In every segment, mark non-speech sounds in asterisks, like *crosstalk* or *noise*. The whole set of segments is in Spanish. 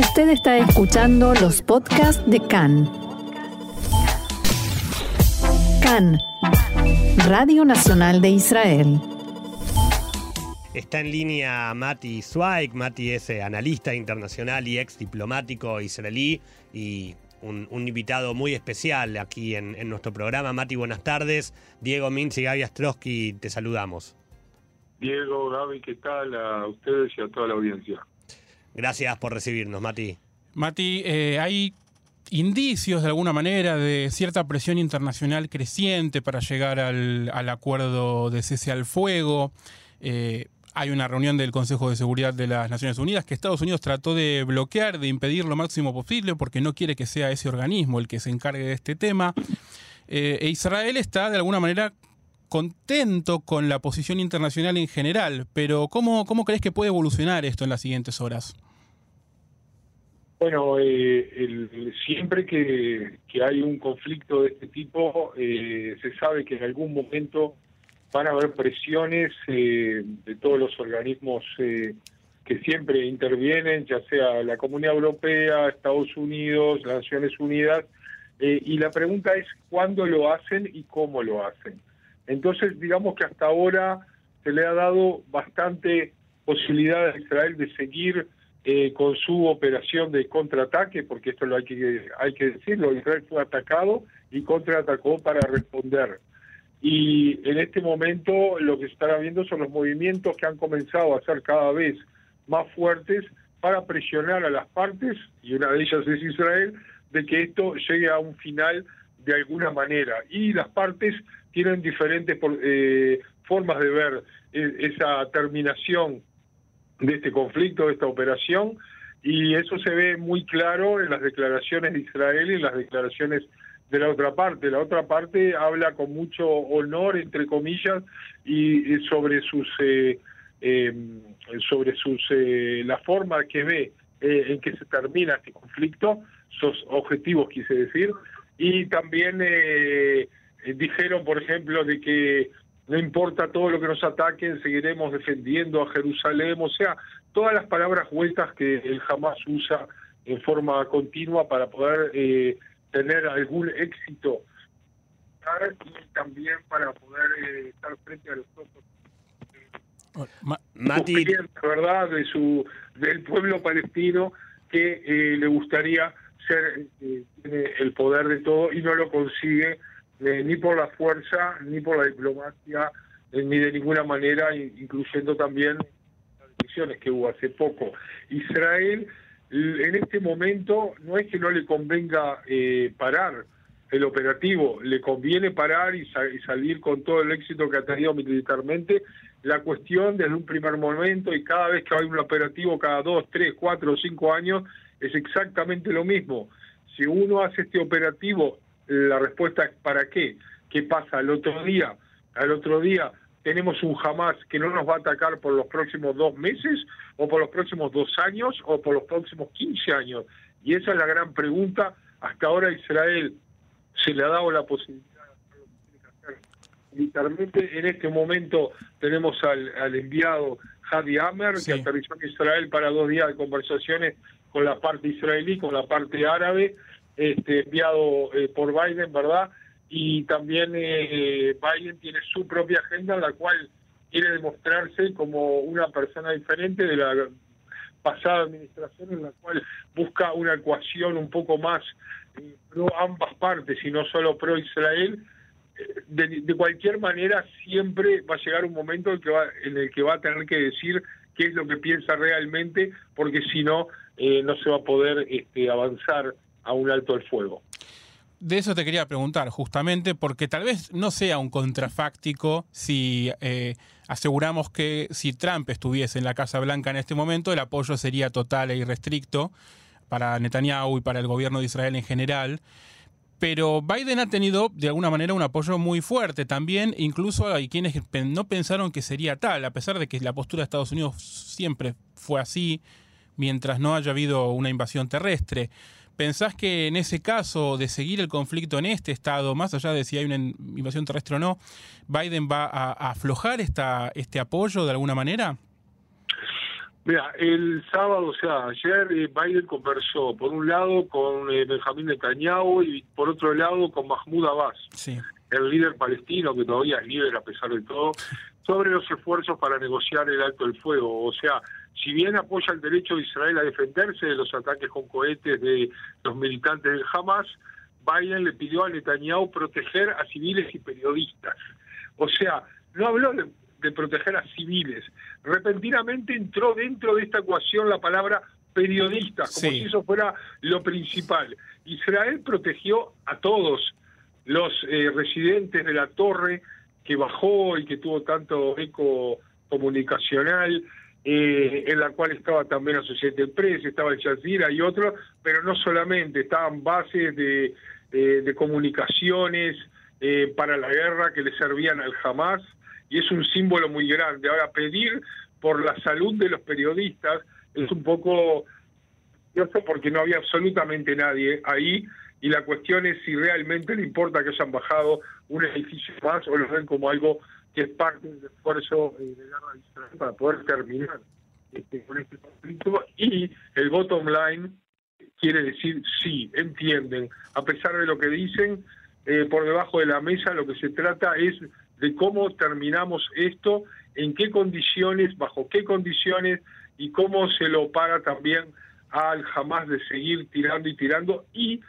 Usted está escuchando los podcasts de CAN. CAN, Radio Nacional de Israel. Está en línea Mati Zweig. Mati es eh, analista internacional y ex diplomático israelí y un, invitado muy especial aquí en, nuestro programa. Mati, buenas tardes. Diego Mintz y Gaby Astrosky, te saludamos. Diego, Gaby, ¿qué tal? A ustedes y a toda la audiencia. Gracias por recibirnos, Mati. Mati, eh, hay indicios de alguna manera de cierta presión internacional creciente para llegar al, acuerdo de cese al fuego. Eh, hay una reunión del Consejo de Seguridad de las Naciones Unidas que Estados Unidos trató de bloquear, de impedir lo máximo posible, porque no quiere que sea ese organismo el que se encargue de este tema. Eh, e Israel está de alguna manera contento con la posición internacional en general, pero ¿cómo, cómo crees que puede evolucionar esto en las siguientes horas? Bueno, eh, siempre que, hay un conflicto de este tipo, eh, se sabe que en algún momento van a haber presiones eh, de todos los organismos eh, que siempre intervienen, ya sea la Comunidad Europea, Estados Unidos, las Naciones Unidas, eh, y la pregunta es cuándo lo hacen y cómo lo hacen. Entonces, digamos que hasta ahora se le ha dado bastante posibilidad a Israel de seguir con su operación de contraataque, porque esto lo hay que, hay que decirlo, Israel fue atacado y contraatacó para responder. Y en este momento lo que se estará viendo son los movimientos que han comenzado a ser cada vez más fuertes para presionar a las partes, y una de ellas es Israel, de que esto llegue a un final de alguna manera. Y las partes tienen diferentes eh, formas de ver eh, esa terminación de este conflicto, de esta operación, y eso se ve muy claro en las declaraciones de Israel y en las declaraciones de la otra parte. La otra parte habla con mucho honor, entre comillas, y, sobre sus eh, em, sobre sus eh, la forma que ve eh, en que se termina este conflicto, sus objetivos quise decir, y también dijeron, por ejemplo, de que no importa todo lo que nos ataquen, seguiremos defendiendo a Jerusalén, o sea, todas las palabras vueltas que él jamás usa en forma continua para poder tener algún éxito y también para poder eh, estar frente a los oh, Mati. verdad de su del pueblo palestino que eh, le gustaría eh, el poder de todo y no lo consigue ni por la fuerza ni por la diplomacia ni de ninguna manera incluyendo también las decisiones que hubo hace poco Israel en este momento no es que no le convenga eh, parar el operativo, le conviene parar y, salir con todo el éxito que ha tenido militarmente. La cuestión desde un primer momento y cada vez que hay un operativo cada dos, tres, cuatro cinco años es exactamente lo mismo. Si uno hace este operativo, la respuesta es ¿para qué? ¿Qué pasa al otro día? Al otro día tenemos un Hamas que no nos va a atacar por los próximos dos meses o por los próximos dos años o por los próximos 15 años. Y esa es la gran pregunta. Hasta ahora Israel se le ha dado la posibilidad de hacer lo que tiene que hacer militarmente. En este momento tenemos al, enviado Hadi Amer, que aterrizó en Israel para dos días de conversaciones con la parte israelí, con la parte árabe, este, enviado eh, por Biden, ¿verdad? y también eh, Biden tiene su propia agenda en la cual quiere demostrarse como una persona diferente de la pasada administración en la cual busca una ecuación un poco más eh, pro ambas partes y no solo pro Israel eh, de, cualquier manera siempre va a llegar un momento en, que va, en el que va a tener que decir qué es lo que piensa realmente porque si no no se va a poder este, avanzar a un alto el fuego de eso te quería preguntar, justamente, porque tal vez no sea un contrafáctico si eh, aseguramos que si Trump estuviese en la Casa Blanca en este momento, el apoyo sería total e irrestricto para Netanyahu y para el gobierno de Israel en general. Pero Biden ha tenido de alguna manera un apoyo muy fuerte también, incluso hay quienes no pensaron que sería tal, a pesar de que la postura de Estados Unidos siempre fue así, mientras no haya habido una invasión terrestre. ¿Pensás que en ese caso de seguir el conflicto en este estado, más allá de si hay una invasión terrestre o no, Biden va a, aflojar este apoyo de alguna manera? Mira, el sábado, o sea, ayer eh, Biden conversó por un lado con eh, Benjamín Netanyahu y por otro lado con Mahmoud Abbas, el líder palestino que todavía es líder a pesar de todo, sobre los esfuerzos para negociar el alto del fuego. O sea, si bien apoya el derecho de Israel a defenderse de los ataques con cohetes de los militantes del Hamas, Biden le pidió a Netanyahu proteger a civiles y periodistas. O sea, no habló de de proteger a civiles. Repentinamente entró dentro de esta ecuación la palabra periodistas, como si eso fuera lo principal. Israel protegió a todos los eh, residentes de la torre que bajó y que tuvo tanto eco comunicacional, eh, en la cual estaba también Associated Press, estaba el Jazeera y otros, pero no solamente, estaban bases de, eh, de comunicaciones para la guerra que le servían al Hamas, y es un símbolo muy grande. Ahora, pedir por la salud de los periodistas es un poco, sé, porque no había absolutamente nadie ahí y la cuestión es si realmente le importa que hayan bajado un edificio más o lo ven como algo que es parte del esfuerzo eh, de guerra de para poder terminar este, con este conflicto y el bottom line quiere decir sí, entienden, a pesar de lo que dicen, eh, por debajo de la mesa lo que se trata es de cómo terminamos esto, en qué condiciones, bajo qué condiciones y cómo se lo para también al jamás de seguir tirando y tirando y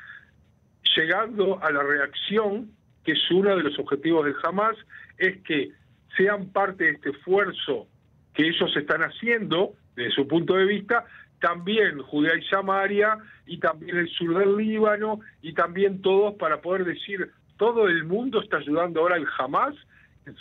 llegando a la reacción, que es uno de los objetivos del Hamas, es que sean parte de este esfuerzo que ellos están haciendo, desde su punto de vista, también Judea y Samaria, y también el sur del Líbano, y también todos para poder decir, todo el mundo está ayudando ahora al Hamas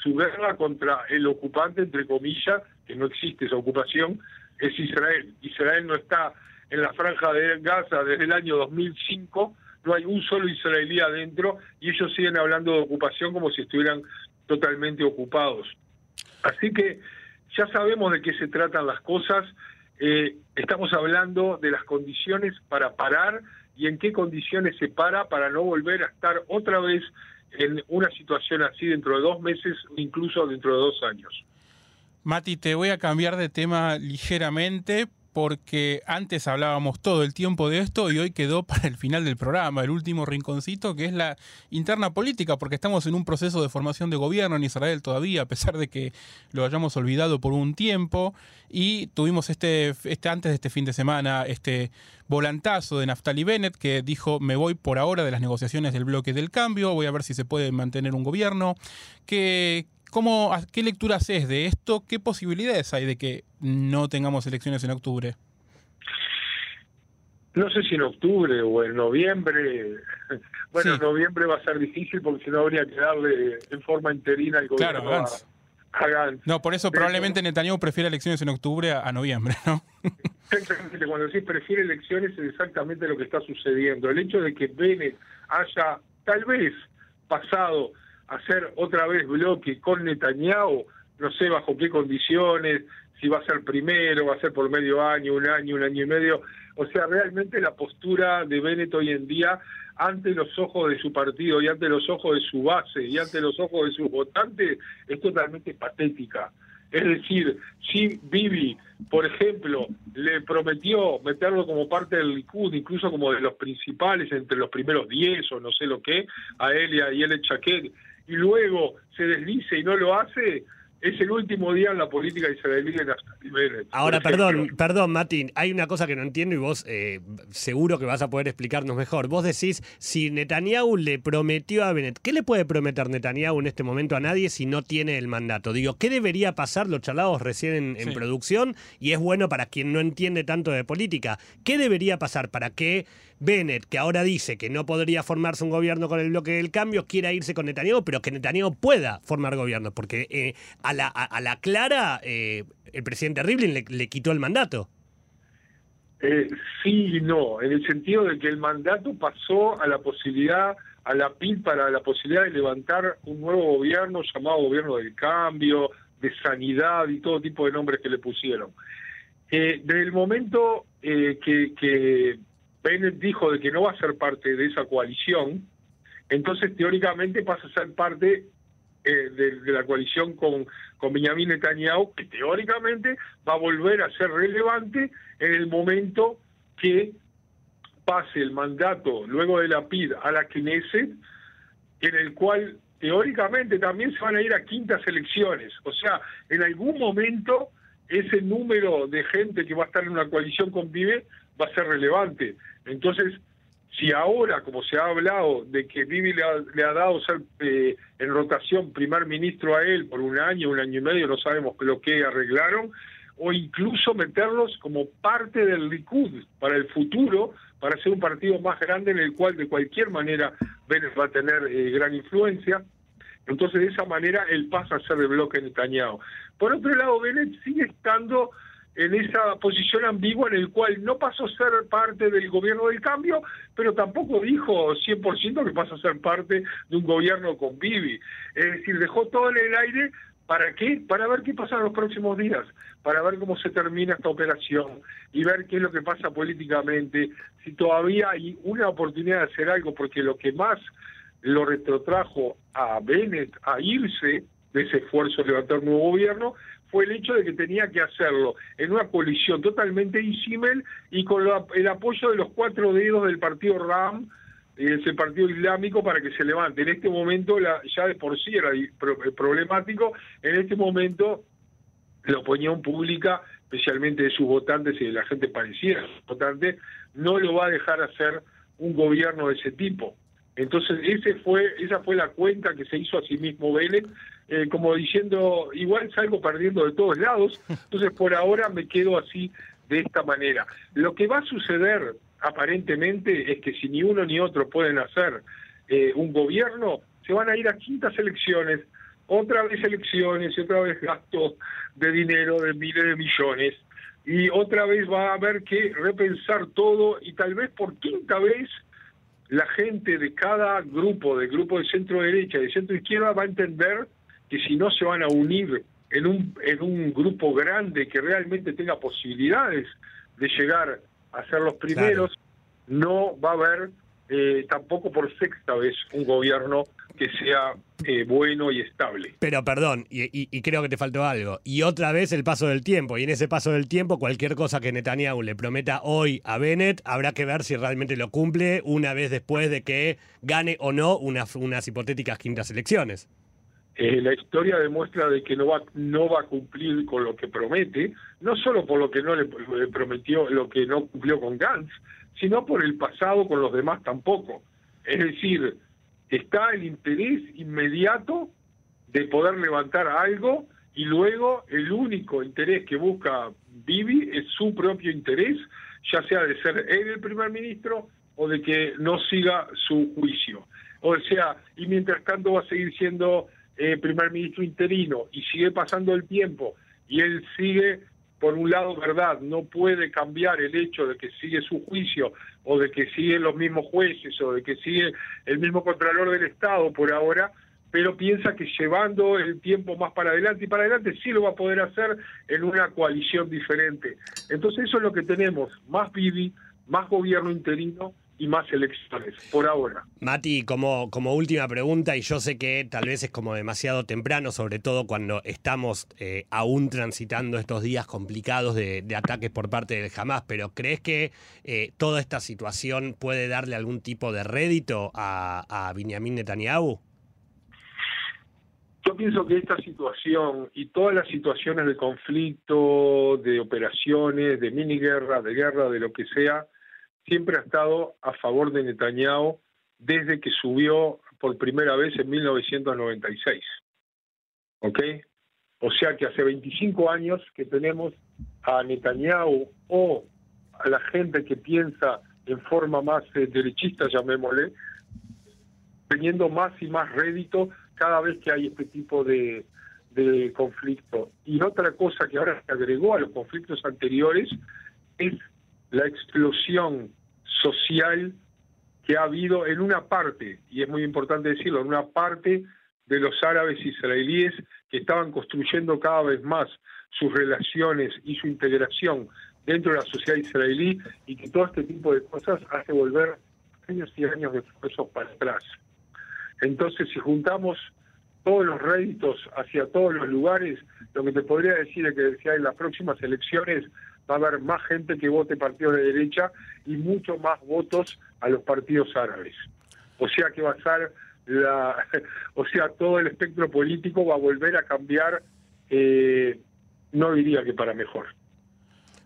su guerra contra el ocupante, entre comillas, que no existe esa ocupación, es Israel. Israel no está en la franja de Gaza desde el año 2005, no hay un solo israelí adentro y ellos siguen hablando de ocupación como si estuvieran totalmente ocupados. Así que ya sabemos de qué se tratan las cosas, eh, estamos hablando de las condiciones para parar y en qué condiciones se para para no volver a estar otra vez en una situación así dentro de dos meses, incluso dentro de dos años. Mati, te voy a cambiar de tema ligeramente porque antes hablábamos todo el tiempo de esto y hoy quedó para el final del programa, el último rinconcito, que es la interna política, porque estamos en un proceso de formación de gobierno en Israel todavía, a pesar de que lo hayamos olvidado por un tiempo, y tuvimos este, este antes de este fin de semana, este volantazo de Naftali Bennett, que dijo, me voy por ahora de las negociaciones del bloque del cambio, voy a ver si se puede mantener un gobierno, que, ¿Cómo, ¿Qué lectura haces de esto? ¿Qué posibilidades hay de que no tengamos elecciones en octubre? No sé si en octubre o en noviembre. *laughs* Bueno, en noviembre va a ser difícil porque si no habría que darle en forma interina el gobierno claro, a, Gantz. No, por eso probablemente Netanyahu prefiere elecciones en octubre a, noviembre, ¿no? *laughs* Exactamente, cuando decís prefiere elecciones es exactamente lo que está sucediendo. El hecho de que Bennett haya tal vez pasado hacer otra vez bloque con Netanyahu, no sé bajo qué condiciones, si va a ser primero, va a ser por medio año, un año, un año y medio. O sea, realmente la postura de Bennett hoy en día ante los ojos de su partido y ante los ojos de su base y ante los ojos de sus votantes es totalmente patética. Es decir, si Bibi, por ejemplo, le prometió meterlo como parte del Likud, incluso como de los principales, entre los primeros 10 o no sé lo que, a él y a Chaquet, y luego se deslice y no lo hace, es el último día en la política israelí Naftali Bennett. Ahora, perdón, perdón, Martín, hay una cosa que no entiendo y vos eh, seguro que vas a poder explicarnos mejor. Vos decís, si Netanyahu le prometió a Bennett, ¿qué le puede prometer Netanyahu en este momento a nadie si no tiene el mandato? Digo, ¿qué debería pasar? Lo charlados recién en, producción y es bueno para quien no entiende tanto de política. ¿Qué debería pasar para que Bennett, que ahora dice que no podría formarse un gobierno con el bloque del cambio, quiera irse con Netanyahu, pero que Netanyahu pueda formar gobierno? Porque eh, a la, clara, eh, el presidente Rivlin le, quitó el mandato. Eh, sí y no, en el sentido de que el mandato pasó a la posibilidad, a la PIL para la posibilidad de levantar un nuevo gobierno llamado gobierno del cambio, de sanidad y todo tipo de nombres que le pusieron. Desde el momento que Bennett dijo de que no va a ser parte de esa coalición, entonces teóricamente pasa a ser parte eh, de, la coalición con, con Benjamin Netanyahu, que teóricamente va a volver a ser relevante en el momento que pase el mandato luego de la PID a la Knesset, en el cual teóricamente también se van a ir a quintas elecciones. O sea, en algún momento ese número de gente que va a estar en una coalición con Vive va a ser relevante. Entonces, si ahora, como se ha hablado, de que Vivi le ha, dado ser eh, en rotación primer ministro a él por un año, un año y medio, no sabemos lo que arreglaron, o incluso meterlos como parte del Likud para el futuro, para ser un partido más grande en el cual de cualquier manera Bennett va a tener eh, gran influencia. Entonces, de esa manera, él pasa a ser de bloque Netanyahu. Por otro lado, Bennett sigue estando en esa posición ambigua en el cual no pasó a ser parte del gobierno del cambio, pero tampoco dijo 100% que pasa a ser parte de un gobierno con Bibi. Es decir, dejó todo en el aire ¿Para qué? Para ver qué pasa en los próximos días, para ver cómo se termina esta operación y ver qué es lo que pasa políticamente, si todavía hay una oportunidad de hacer algo, porque lo que más lo retrotrajo a Bennett a irse de ese esfuerzo de levantar un nuevo gobierno fue el hecho de que tenía que hacerlo en una coalición totalmente disímil y con el apoyo de los cuatro dedos del partido RAM ese partido islámico para que se levante. En este momento ya de por sí era eh, problemático, en este momento la opinión pública, especialmente de sus votantes y de la gente parecida votante, no lo va a dejar hacer un gobierno de ese tipo. Entonces ese fue, esa fue la cuenta que se hizo a sí mismo Vélez, eh, como diciendo, igual salgo perdiendo de todos lados, *laughs* entonces por ahora me quedo así de esta manera. Lo que va a suceder aparentemente es que si ni uno ni otro pueden hacer eh, un gobierno, se van a ir a quintas elecciones, otra vez elecciones y otra vez gasto de dinero de miles de millones y otra vez va a haber que repensar todo y tal vez por quinta vez la gente de cada grupo, del grupo de centro derecha y de centro izquierda va a entender que si no se van a unir en un, en un grupo grande que realmente tenga posibilidades de llegar a ser los primeros, no va a haber eh, tampoco por sexta vez un gobierno que sea eh, bueno y estable. Pero perdón, y, creo que te faltó algo. Y otra vez el paso del tiempo. Y en ese paso del tiempo, cualquier cosa que Netanyahu le prometa hoy a Bennett, habrá que ver si realmente lo cumple una vez después de que gane o no unas hipotéticas quintas elecciones. Eh, la historia demuestra de que no va no va a cumplir con lo que promete, no solo por lo que no le, prometió, lo que no cumplió con Gantz, sino por el pasado con los demás tampoco. Es decir, está el interés inmediato de poder levantar algo y luego el único interés que busca Bibi es su propio interés, ya sea de ser él el primer ministro o de que no siga su juicio. O sea, y mientras tanto va a seguir siendo eh, primer ministro interino y sigue pasando el tiempo y él sigue, por un lado, verdad, no puede cambiar el hecho de que sigue su juicio o de que siguen los mismos jueces o de que sigue el mismo Contralor del Estado por ahora, pero piensa que llevando el tiempo más para adelante y para adelante sí lo va a poder hacer en una coalición diferente. Entonces eso es lo que tenemos, más Bibi, más gobierno interino y más elecciones, por ahora. Mati, como, como última pregunta, y yo sé que tal vez es como demasiado temprano, sobre todo cuando estamos eh, aún transitando estos días complicados de, ataques por parte del Hamas, pero ¿crees que eh, toda esta situación puede darle algún tipo de rédito a, a Benjamin Netanyahu? Yo pienso que esta situación y todas las situaciones de conflicto, de operaciones, de mini guerra, de guerra, de lo que sea, siempre ha estado a favor de Netanyahu desde que subió por primera vez en 1996. ¿Ok? O sea que hace 25 años que tenemos a Netanyahu o a la gente que piensa en forma más eh, derechista, llamémosle, teniendo más y más rédito cada vez que hay este tipo de, de conflicto. Y otra cosa que ahora se agregó a los conflictos anteriores es la explosión social que ha habido en una parte, y es muy importante decirlo, en una parte de los árabes israelíes que estaban construyendo cada vez más sus relaciones y su integración dentro de la sociedad israelí y que todo este tipo de cosas hace volver años y años de esfuerzos para atrás. Entonces, si juntamos todos los réditos hacia todos los lugares, lo que te podría decir es que si en las próximas elecciones va a haber más gente que vote partidos de derecha y mucho más votos a los partidos árabes. O sea que va a ser la, *laughs* o sea, todo el espectro político va a volver a cambiar, eh, no diría que para mejor.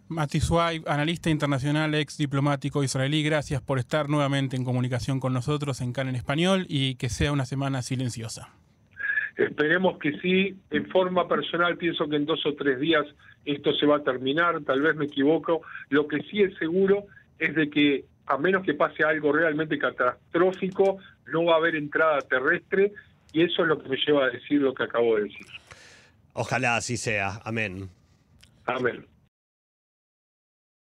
Mati analista internacional, ex diplomático israelí, gracias por estar nuevamente en comunicación con nosotros en CAN en español y que sea una semana silenciosa. Esperemos que sí. En forma personal pienso que en dos o tres días esto se va a terminar, tal vez me equivoco. Lo que sí es seguro es de que a menos que pase algo realmente catastrófico, no va a haber entrada terrestre y eso es lo que me lleva a decir lo que acabo de decir. Ojalá así sea. Amén. Amén.